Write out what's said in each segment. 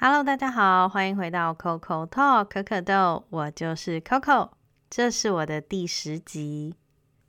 Hello，大家好，欢迎回到 Coco Talk 可可豆，我就是 Coco，这是我的第十集。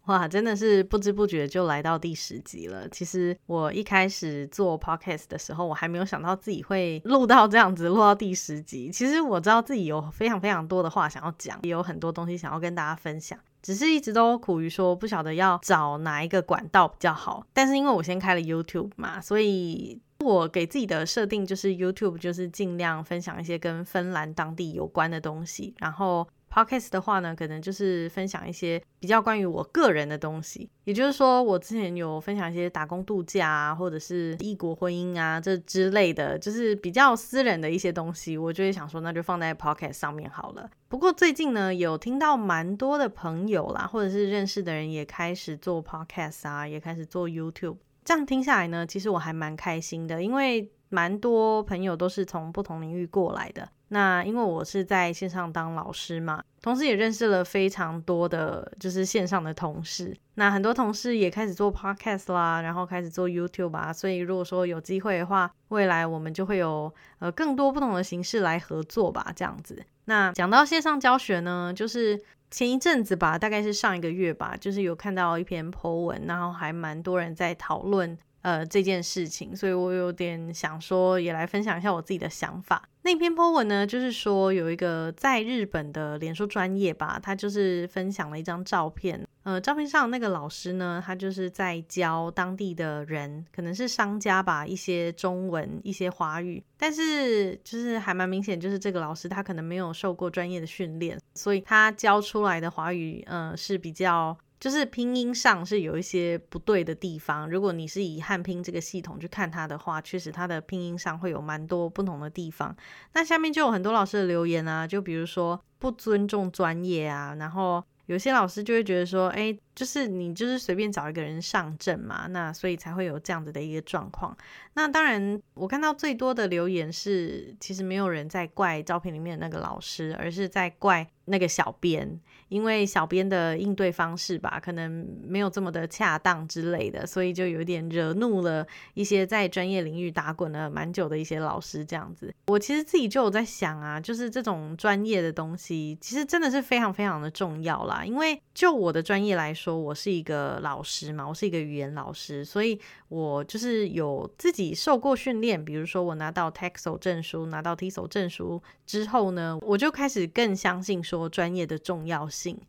哇，真的是不知不觉就来到第十集了。其实我一开始做 podcast 的时候，我还没有想到自己会录到这样子，录到第十集。其实我知道自己有非常非常多的话想要讲，也有很多东西想要跟大家分享，只是一直都苦于说不晓得要找哪一个管道比较好。但是因为我先开了 YouTube 嘛，所以。我给自己的设定就是 YouTube，就是尽量分享一些跟芬兰当地有关的东西。然后 Podcast 的话呢，可能就是分享一些比较关于我个人的东西。也就是说，我之前有分享一些打工度假啊，或者是异国婚姻啊这之类的，就是比较私人的一些东西，我就会想说，那就放在 Podcast 上面好了。不过最近呢，有听到蛮多的朋友啦，或者是认识的人也开始做 Podcast 啊，也开始做 YouTube。这样听下来呢，其实我还蛮开心的，因为蛮多朋友都是从不同领域过来的。那因为我是在线上当老师嘛，同时也认识了非常多的就是线上的同事。那很多同事也开始做 podcast 啦，然后开始做 YouTube 啊。所以如果说有机会的话，未来我们就会有呃更多不同的形式来合作吧，这样子。那讲到线上教学呢，就是。前一阵子吧，大概是上一个月吧，就是有看到一篇 po 文，然后还蛮多人在讨论呃这件事情，所以我有点想说，也来分享一下我自己的想法。那篇 po 文呢，就是说有一个在日本的脸书专业吧，他就是分享了一张照片。呃，照片上那个老师呢，他就是在教当地的人，可能是商家吧，一些中文、一些华语，但是就是还蛮明显，就是这个老师他可能没有受过专业的训练，所以他教出来的华语，呃，是比较就是拼音上是有一些不对的地方。如果你是以汉拼这个系统去看他的话，确实他的拼音上会有蛮多不同的地方。那下面就有很多老师的留言啊，就比如说不尊重专业啊，然后。有些老师就会觉得说，哎，就是你就是随便找一个人上阵嘛，那所以才会有这样子的一个状况。那当然，我看到最多的留言是，其实没有人在怪照片里面的那个老师，而是在怪那个小编。因为小编的应对方式吧，可能没有这么的恰当之类的，所以就有点惹怒了一些在专业领域打滚了蛮久的一些老师。这样子，我其实自己就有在想啊，就是这种专业的东西，其实真的是非常非常的重要啦。因为就我的专业来说，我是一个老师嘛，我是一个语言老师，所以我就是有自己受过训练。比如说，我拿到 TESOL 证书，拿到 teso 证书之后呢，我就开始更相信说专业的重要。性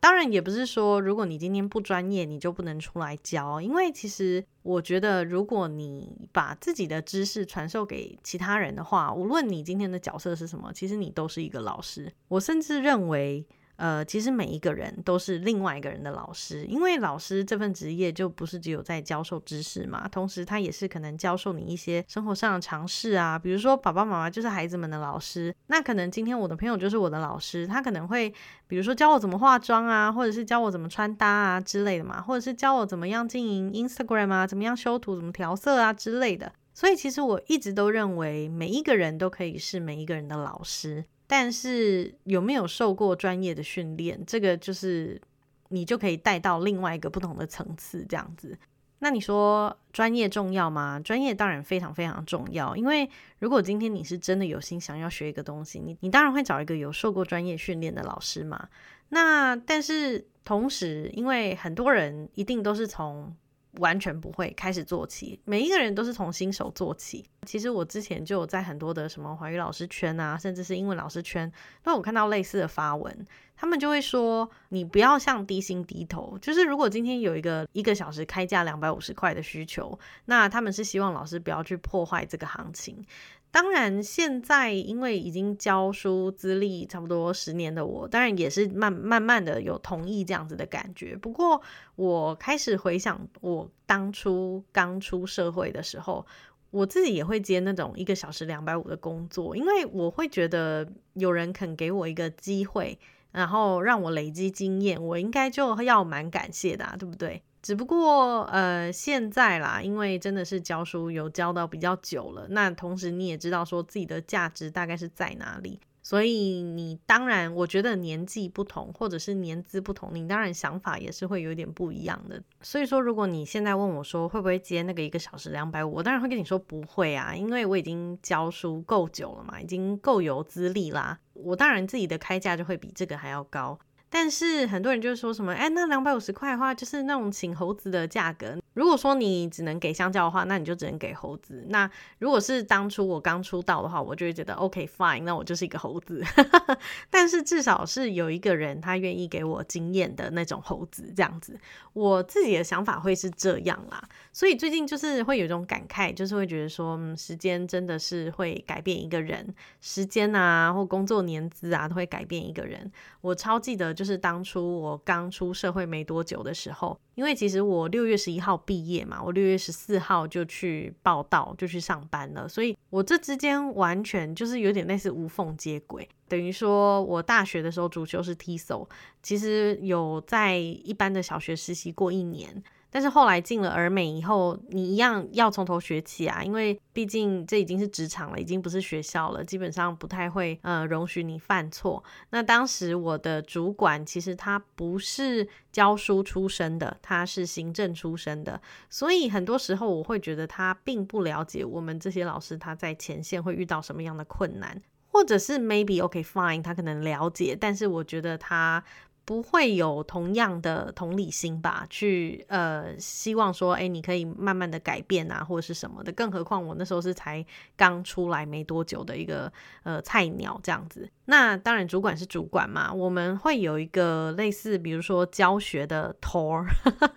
当然也不是说，如果你今天不专业，你就不能出来教。因为其实我觉得，如果你把自己的知识传授给其他人的话，无论你今天的角色是什么，其实你都是一个老师。我甚至认为。呃，其实每一个人都是另外一个人的老师，因为老师这份职业就不是只有在教授知识嘛，同时他也是可能教授你一些生活上的常识啊。比如说，爸爸妈妈就是孩子们的老师，那可能今天我的朋友就是我的老师，他可能会比如说教我怎么化妆啊，或者是教我怎么穿搭啊之类的嘛，或者是教我怎么样经营 Instagram 啊，怎么样修图、怎么调色啊之类的。所以其实我一直都认为，每一个人都可以是每一个人的老师。但是有没有受过专业的训练，这个就是你就可以带到另外一个不同的层次，这样子。那你说专业重要吗？专业当然非常非常重要，因为如果今天你是真的有心想要学一个东西，你你当然会找一个有受过专业训练的老师嘛。那但是同时，因为很多人一定都是从完全不会开始做起，每一个人都是从新手做起。其实我之前就有在很多的什么华语老师圈啊，甚至是英文老师圈，都有看到类似的发文。他们就会说，你不要向低薪低头。就是如果今天有一个一个小时开价两百五十块的需求，那他们是希望老师不要去破坏这个行情。当然，现在因为已经教书资历差不多十年的我，当然也是慢慢慢的有同意这样子的感觉。不过，我开始回想我当初刚出社会的时候，我自己也会接那种一个小时两百五的工作，因为我会觉得有人肯给我一个机会，然后让我累积经验，我应该就要蛮感谢的，对不对？只不过，呃，现在啦，因为真的是教书有教到比较久了，那同时你也知道说自己的价值大概是在哪里，所以你当然，我觉得年纪不同，或者是年资不同，你当然想法也是会有点不一样的。所以说，如果你现在问我说会不会接那个一个小时两百五，我当然会跟你说不会啊，因为我已经教书够久了嘛，已经够有资历啦。我当然自己的开价就会比这个还要高。但是很多人就说什么，哎，那两百五十块的话，就是那种请猴子的价格。如果说你只能给香蕉的话，那你就只能给猴子。那如果是当初我刚出道的话，我就会觉得 OK fine，那我就是一个猴子。但是至少是有一个人他愿意给我经验的那种猴子，这样子，我自己的想法会是这样啦。所以最近就是会有一种感慨，就是会觉得说，嗯，时间真的是会改变一个人，时间啊或工作年资啊都会改变一个人。我超记得。就是当初我刚出社会没多久的时候，因为其实我六月十一号毕业嘛，我六月十四号就去报道，就去上班了，所以我这之间完全就是有点类似无缝接轨，等于说我大学的时候主修是 TSO，其实有在一般的小学实习过一年。但是后来进了儿美以后，你一样要从头学起啊，因为毕竟这已经是职场了，已经不是学校了，基本上不太会呃容许你犯错。那当时我的主管其实他不是教书出身的，他是行政出身的，所以很多时候我会觉得他并不了解我们这些老师他在前线会遇到什么样的困难，或者是 maybe OK fine，他可能了解，但是我觉得他。不会有同样的同理心吧？去呃，希望说，哎，你可以慢慢的改变啊，或者是什么的。更何况我那时候是才刚出来没多久的一个呃菜鸟这样子。那当然，主管是主管嘛，我们会有一个类似，比如说教学的头儿，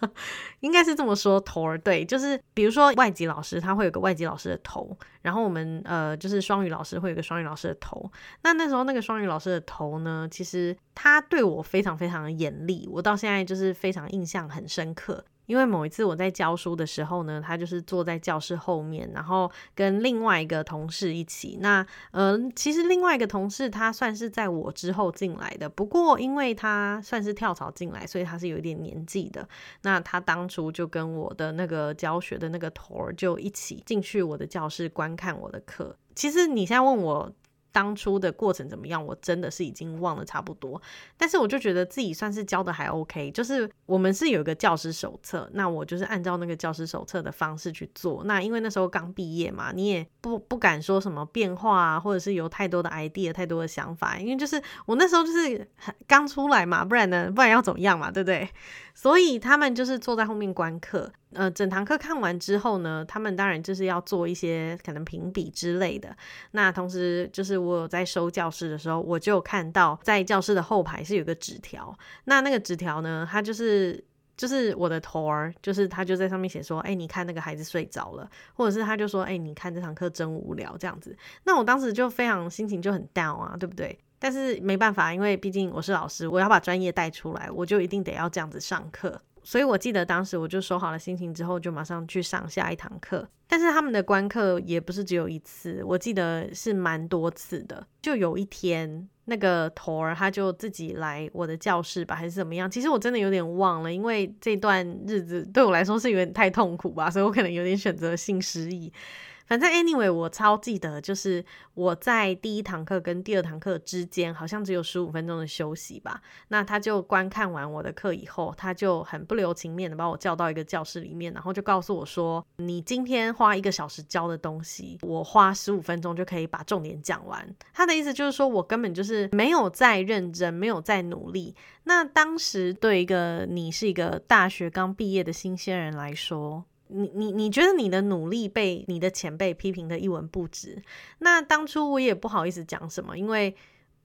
应该是这么说，头儿对，就是比如说外籍老师，他会有个外籍老师的头，然后我们呃就是双语老师会有个双语老师的头。那那时候那个双语老师的头呢，其实他对我非常非常的严厉，我到现在就是非常印象很深刻。因为某一次我在教书的时候呢，他就是坐在教室后面，然后跟另外一个同事一起。那嗯，其实另外一个同事他算是在我之后进来的，不过因为他算是跳槽进来，所以他是有一点年纪的。那他当初就跟我的那个教学的那个头儿就一起进去我的教室观看我的课。其实你现在问我。当初的过程怎么样？我真的是已经忘了差不多，但是我就觉得自己算是教的还 OK。就是我们是有一个教师手册，那我就是按照那个教师手册的方式去做。那因为那时候刚毕业嘛，你也不不敢说什么变化啊，或者是有太多的 idea、太多的想法，因为就是我那时候就是刚出来嘛，不然呢，不然要怎么样嘛，对不对？所以他们就是坐在后面观课。呃，整堂课看完之后呢，他们当然就是要做一些可能评比之类的。那同时就是我有在收教室的时候，我就看到在教室的后排是有个纸条。那那个纸条呢，它就是就是我的头儿，就是他就在上面写说，哎，你看那个孩子睡着了，或者是他就说，哎，你看这堂课真无聊这样子。那我当时就非常心情就很 down 啊，对不对？但是没办法，因为毕竟我是老师，我要把专业带出来，我就一定得要这样子上课。所以我记得当时我就收好了心情之后，就马上去上下一堂课。但是他们的观课也不是只有一次，我记得是蛮多次的。就有一天，那个头儿他就自己来我的教室吧，还是怎么样？其实我真的有点忘了，因为这段日子对我来说是有点太痛苦吧，所以我可能有点选择性失忆。反正 anyway，我超记得，就是我在第一堂课跟第二堂课之间，好像只有十五分钟的休息吧。那他就观看完我的课以后，他就很不留情面的把我叫到一个教室里面，然后就告诉我说：“你今天花一个小时教的东西，我花十五分钟就可以把重点讲完。”他的意思就是说我根本就是没有在认真，没有在努力。那当时对一个你是一个大学刚毕业的新鲜人来说，你你你觉得你的努力被你的前辈批评的一文不值？那当初我也不好意思讲什么，因为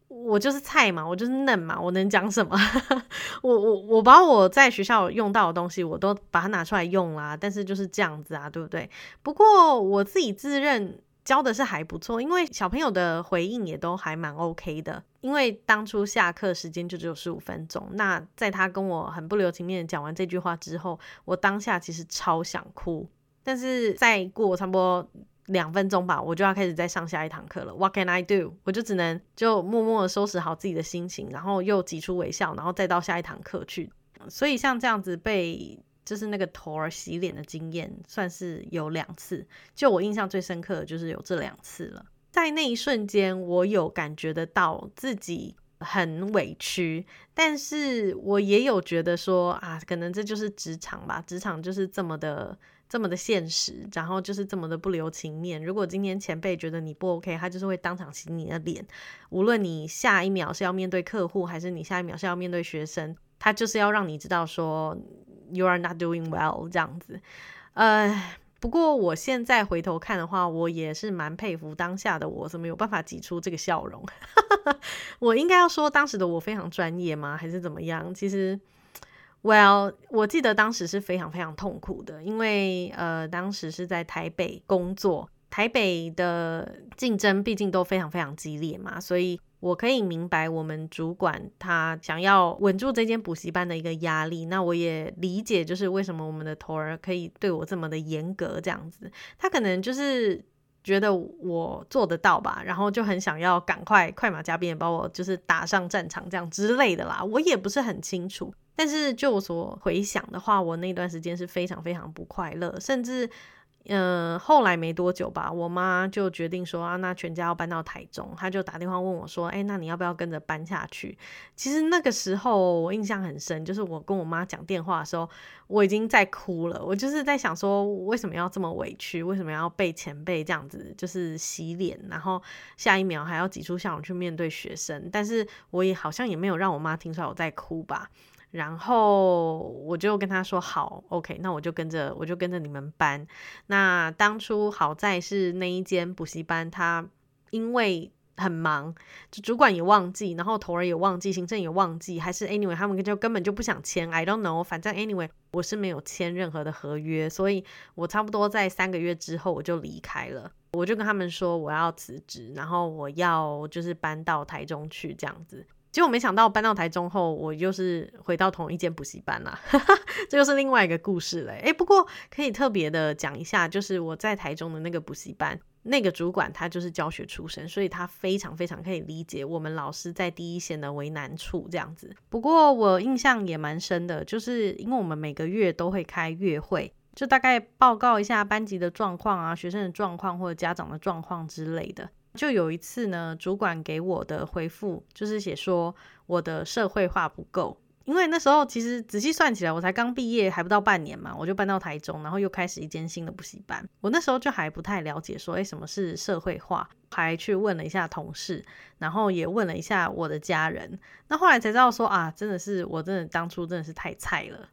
我就是菜嘛，我就是嫩嘛，我能讲什么？我我我把我在学校用到的东西，我都把它拿出来用啦。但是就是这样子啊，对不对？不过我自己自认。教的是还不错，因为小朋友的回应也都还蛮 OK 的。因为当初下课时间就只有十五分钟，那在他跟我很不留情面讲完这句话之后，我当下其实超想哭。但是再过差不多两分钟吧，我就要开始再上下一堂课了。What can I do？我就只能就默默的收拾好自己的心情，然后又挤出微笑，然后再到下一堂课去。所以像这样子被。就是那个头儿洗脸的经验，算是有两次。就我印象最深刻的就是有这两次了。在那一瞬间，我有感觉得到自己很委屈，但是我也有觉得说啊，可能这就是职场吧，职场就是这么的。这么的现实，然后就是这么的不留情面。如果今天前辈觉得你不 OK，他就是会当场洗你的脸。无论你下一秒是要面对客户，还是你下一秒是要面对学生，他就是要让你知道说 you are not doing well 这样子。呃，不过我现在回头看的话，我也是蛮佩服当下的我，怎么有办法挤出这个笑容。我应该要说当时的我非常专业吗？还是怎么样？其实。Well，我记得当时是非常非常痛苦的，因为呃，当时是在台北工作，台北的竞争毕竟都非常非常激烈嘛，所以我可以明白我们主管他想要稳住这间补习班的一个压力。那我也理解，就是为什么我们的头儿可以对我这么的严格这样子，他可能就是觉得我做得到吧，然后就很想要赶快快马加鞭把我就是打上战场这样之类的啦，我也不是很清楚。但是就我所回想的话，我那段时间是非常非常不快乐，甚至，呃，后来没多久吧，我妈就决定说啊，那全家要搬到台中，她就打电话问我说，哎，那你要不要跟着搬下去？其实那个时候我印象很深，就是我跟我妈讲电话的时候，我已经在哭了，我就是在想说，为什么要这么委屈？为什么要被前辈这样子就是洗脸，然后下一秒还要挤出笑容去面对学生？但是我也好像也没有让我妈听出来我在哭吧。然后我就跟他说好，OK，那我就跟着我就跟着你们班。那当初好在是那一间补习班，他因为很忙，就主管也忘记，然后头儿也忘记，行政也忘记，还是 anyway 他们就根本就不想签，I don't know，反正 anyway 我是没有签任何的合约，所以我差不多在三个月之后我就离开了，我就跟他们说我要辞职，然后我要就是搬到台中去这样子。结果没想到搬到台中后，我又是回到同一间补习班啦，这又是另外一个故事了。诶，不过可以特别的讲一下，就是我在台中的那个补习班，那个主管他就是教学出身，所以他非常非常可以理解我们老师在第一线的为难处这样子。不过我印象也蛮深的，就是因为我们每个月都会开月会，就大概报告一下班级的状况啊、学生的状况或者家长的状况之类的。就有一次呢，主管给我的回复就是写说我的社会化不够。因为那时候其实仔细算起来，我才刚毕业还不到半年嘛，我就搬到台中，然后又开始一间新的补习班。我那时候就还不太了解，说哎什么是社会化，还去问了一下同事，然后也问了一下我的家人。那后来才知道说啊，真的是我真的当初真的是太菜了，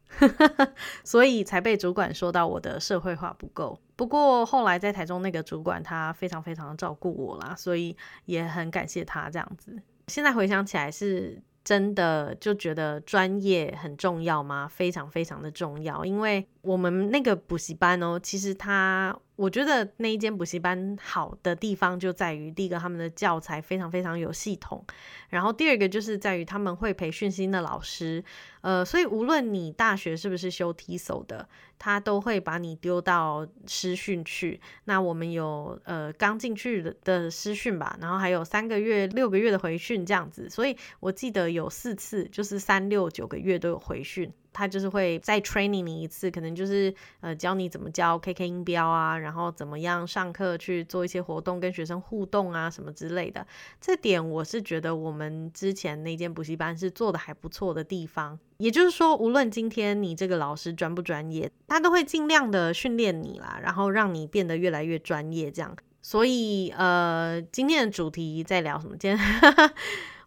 所以才被主管说到我的社会化不够。不过后来在台中那个主管他非常非常的照顾我啦，所以也很感谢他这样子。现在回想起来是。真的就觉得专业很重要吗？非常非常的重要，因为我们那个补习班哦，其实他。我觉得那一间补习班好的地方就在于，第一个他们的教材非常非常有系统，然后第二个就是在于他们会培训新的老师，呃，所以无论你大学是不是修 T 手的，他都会把你丢到师训去。那我们有呃刚进去的的师训吧，然后还有三个月、六个月的回训这样子，所以我记得有四次，就是三六九个月都有回训。他就是会再 training 你一次，可能就是呃教你怎么教 KK 音标啊，然后怎么样上课去做一些活动跟学生互动啊什么之类的。这点我是觉得我们之前那间补习班是做的还不错的地方。也就是说，无论今天你这个老师专不专业，他都会尽量的训练你啦，然后让你变得越来越专业这样。所以呃，今天的主题在聊什么？今天。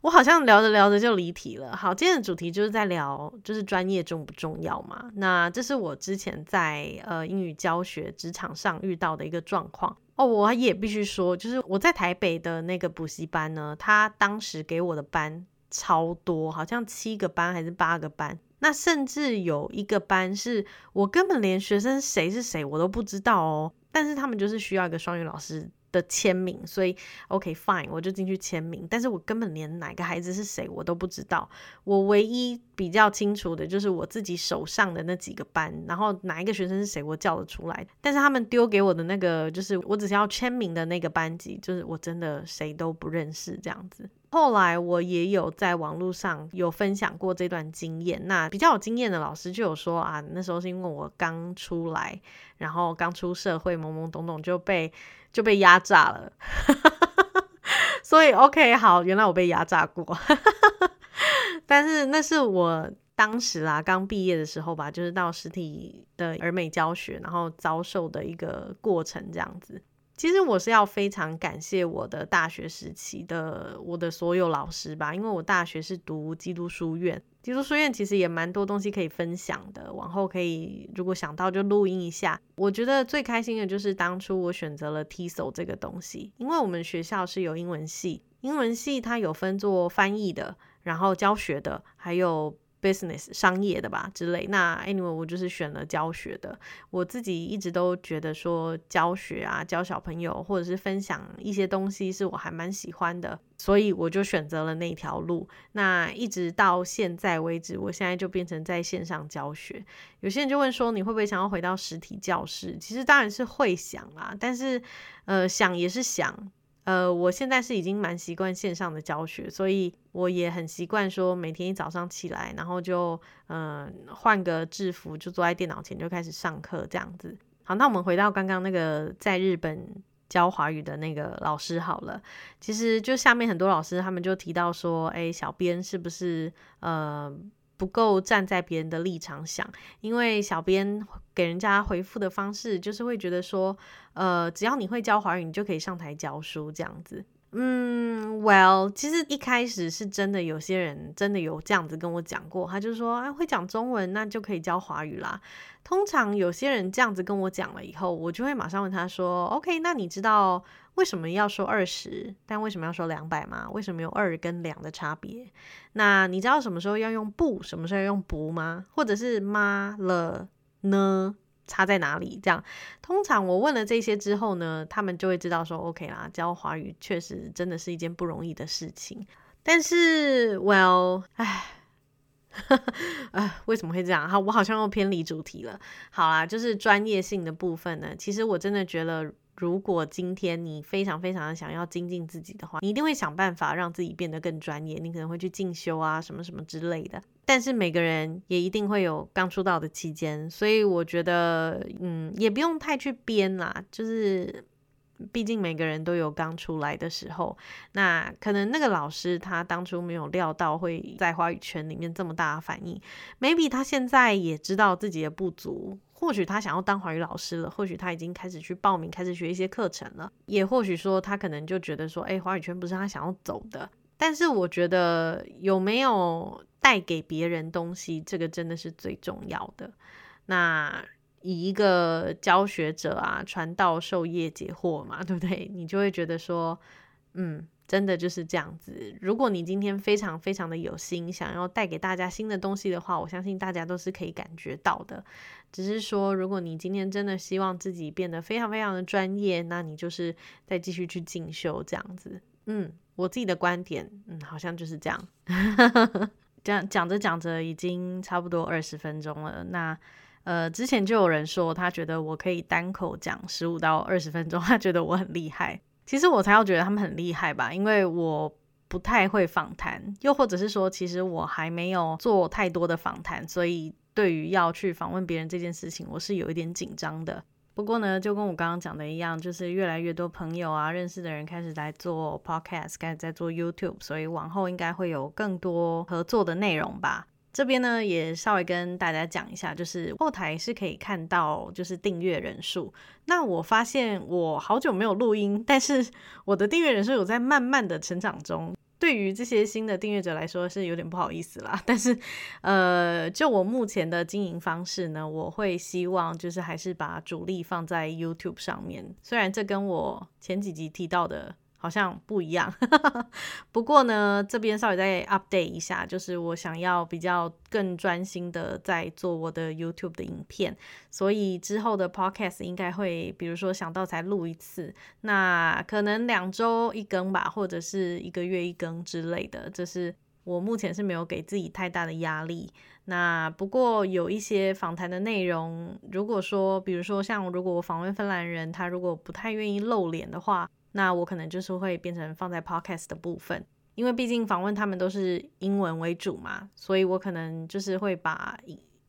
我好像聊着聊着就离题了。好，今天的主题就是在聊，就是专业重不重要嘛？那这是我之前在呃英语教学职场上遇到的一个状况哦。我也必须说，就是我在台北的那个补习班呢，他当时给我的班超多，好像七个班还是八个班。那甚至有一个班是我根本连学生谁是谁我都不知道哦，但是他们就是需要一个双语老师。的签名，所以 OK fine，我就进去签名。但是我根本连哪个孩子是谁我都不知道。我唯一比较清楚的就是我自己手上的那几个班，然后哪一个学生是谁我叫得出来。但是他们丢给我的那个，就是我只是要签名的那个班级，就是我真的谁都不认识这样子。后来我也有在网络上有分享过这段经验。那比较有经验的老师就有说啊，那时候是因为我刚出来，然后刚出社会，懵懵懂懂就被。就被压榨了，所以 OK 好，原来我被压榨过，但是那是我当时啦刚毕业的时候吧，就是到实体的儿美教学，然后遭受的一个过程这样子。其实我是要非常感谢我的大学时期的我的所有老师吧，因为我大学是读基督书院，基督书院其实也蛮多东西可以分享的，往后可以如果想到就录音一下。我觉得最开心的就是当初我选择了 TESOL 这个东西，因为我们学校是有英文系，英文系它有分做翻译的，然后教学的，还有。Business 商业的吧之类，那 anyway 我就是选了教学的。我自己一直都觉得说教学啊，教小朋友或者是分享一些东西是我还蛮喜欢的，所以我就选择了那条路。那一直到现在为止，我现在就变成在线上教学。有些人就问说，你会不会想要回到实体教室？其实当然是会想啊，但是呃想也是想。呃，我现在是已经蛮习惯线上的教学，所以我也很习惯说每天一早上起来，然后就嗯换个制服，就坐在电脑前就开始上课这样子。好，那我们回到刚刚那个在日本教华语的那个老师好了，其实就下面很多老师他们就提到说，哎，小编是不是呃？不够站在别人的立场想，因为小编给人家回复的方式就是会觉得说，呃，只要你会教华语，你就可以上台教书这样子。嗯，Well，其实一开始是真的，有些人真的有这样子跟我讲过，他就说，哎，会讲中文，那就可以教华语啦。通常有些人这样子跟我讲了以后，我就会马上问他说，OK，那你知道为什么要说二十，但为什么要说两百吗？为什么有二跟两的差别？那你知道什么时候要用不，什么时候要用不吗？或者是吗了呢？差在哪里？这样，通常我问了这些之后呢，他们就会知道说，OK 啦，教华语确实真的是一件不容易的事情。但是，Well，唉，唉，为什么会这样？好，我好像又偏离主题了。好啦，就是专业性的部分呢，其实我真的觉得。如果今天你非常非常的想要精进自己的话，你一定会想办法让自己变得更专业。你可能会去进修啊，什么什么之类的。但是每个人也一定会有刚出道的期间，所以我觉得，嗯，也不用太去编啦。就是，毕竟每个人都有刚出来的时候。那可能那个老师他当初没有料到会在华语圈里面这么大的反应，maybe 他现在也知道自己的不足。或许他想要当华语老师了，或许他已经开始去报名，开始学一些课程了，也或许说他可能就觉得说，哎，华语圈不是他想要走的。但是我觉得有没有带给别人东西，这个真的是最重要的。那以一个教学者啊，传道授业解惑嘛，对不对？你就会觉得说，嗯。真的就是这样子。如果你今天非常非常的有心，想要带给大家新的东西的话，我相信大家都是可以感觉到的。只是说，如果你今天真的希望自己变得非常非常的专业，那你就是再继续去进修这样子。嗯，我自己的观点，嗯，好像就是这样。这样讲着讲着，已经差不多二十分钟了。那呃，之前就有人说，他觉得我可以单口讲十五到二十分钟，他觉得我很厉害。其实我才要觉得他们很厉害吧，因为我不太会访谈，又或者是说，其实我还没有做太多的访谈，所以对于要去访问别人这件事情，我是有一点紧张的。不过呢，就跟我刚刚讲的一样，就是越来越多朋友啊，认识的人开始在做 podcast，开始在做 YouTube，所以往后应该会有更多合作的内容吧。这边呢，也稍微跟大家讲一下，就是后台是可以看到就是订阅人数。那我发现我好久没有录音，但是 我的订阅人数有在慢慢的成长中。对于这些新的订阅者来说是有点不好意思啦。但是，呃，就我目前的经营方式呢，我会希望就是还是把主力放在 YouTube 上面。虽然这跟我前几集提到的。好像不一样，不过呢，这边稍微再 update 一下，就是我想要比较更专心的在做我的 YouTube 的影片，所以之后的 Podcast 应该会，比如说想到才录一次，那可能两周一更吧，或者是一个月一更之类的，这是我目前是没有给自己太大的压力。那不过有一些访谈的内容，如果说，比如说像如果我访问芬兰人，他如果不太愿意露脸的话。那我可能就是会变成放在 podcast 的部分，因为毕竟访问他们都是英文为主嘛，所以我可能就是会把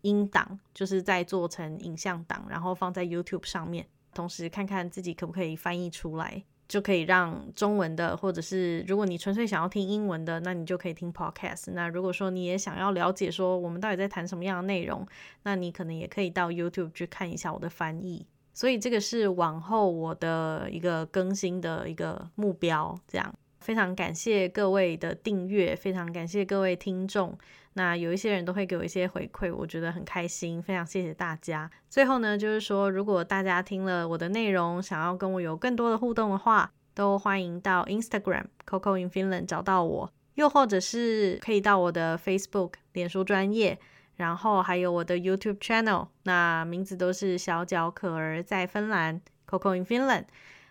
音档就是再做成影像档，然后放在 YouTube 上面，同时看看自己可不可以翻译出来。就可以让中文的，或者是如果你纯粹想要听英文的，那你就可以听 podcast。那如果说你也想要了解说我们到底在谈什么样的内容，那你可能也可以到 YouTube 去看一下我的翻译。所以这个是往后我的一个更新的一个目标。这样非常感谢各位的订阅，非常感谢各位听众。那有一些人都会给我一些回馈，我觉得很开心，非常谢谢大家。最后呢，就是说，如果大家听了我的内容，想要跟我有更多的互动的话，都欢迎到 Instagram Coco in Finland 找到我，又或者是可以到我的 Facebook 脸书专业，然后还有我的 YouTube channel，那名字都是小脚可儿在芬兰 Coco in Finland，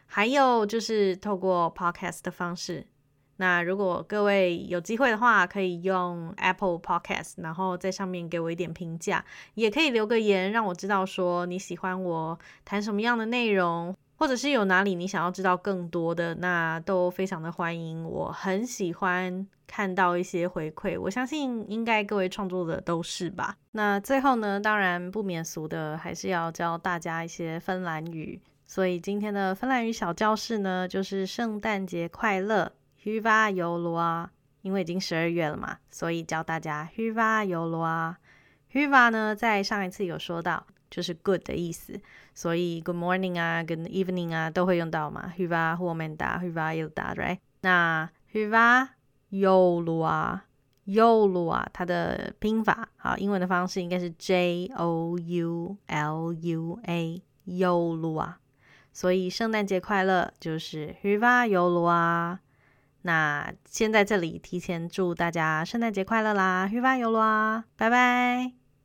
还有就是透过 Podcast 的方式。那如果各位有机会的话，可以用 Apple Podcast，然后在上面给我一点评价，也可以留个言，让我知道说你喜欢我谈什么样的内容，或者是有哪里你想要知道更多的，那都非常的欢迎。我很喜欢看到一些回馈，我相信应该各位创作者都是吧。那最后呢，当然不免俗的，还是要教大家一些芬兰语，所以今天的芬兰语小教室呢，就是圣诞节快乐。h y v a j o l a 因为已经十二月了嘛，所以教大家 Hyvää joulua。Hyvää 呢，在上一次有说到，就是 good 的意思，所以 Good morning 啊，Good evening 啊，都会用到嘛。Hyvää huomenta，Hyvää iltaa，right？那 Hyvää joulua，joulua 它的拼法，好，英文的方式应该是 J O U L U A，joulua。所以圣诞节快乐就是 Hyvää joulua。那先在这里提前祝大家圣诞节快乐啦！Hyvää joulua，拜拜。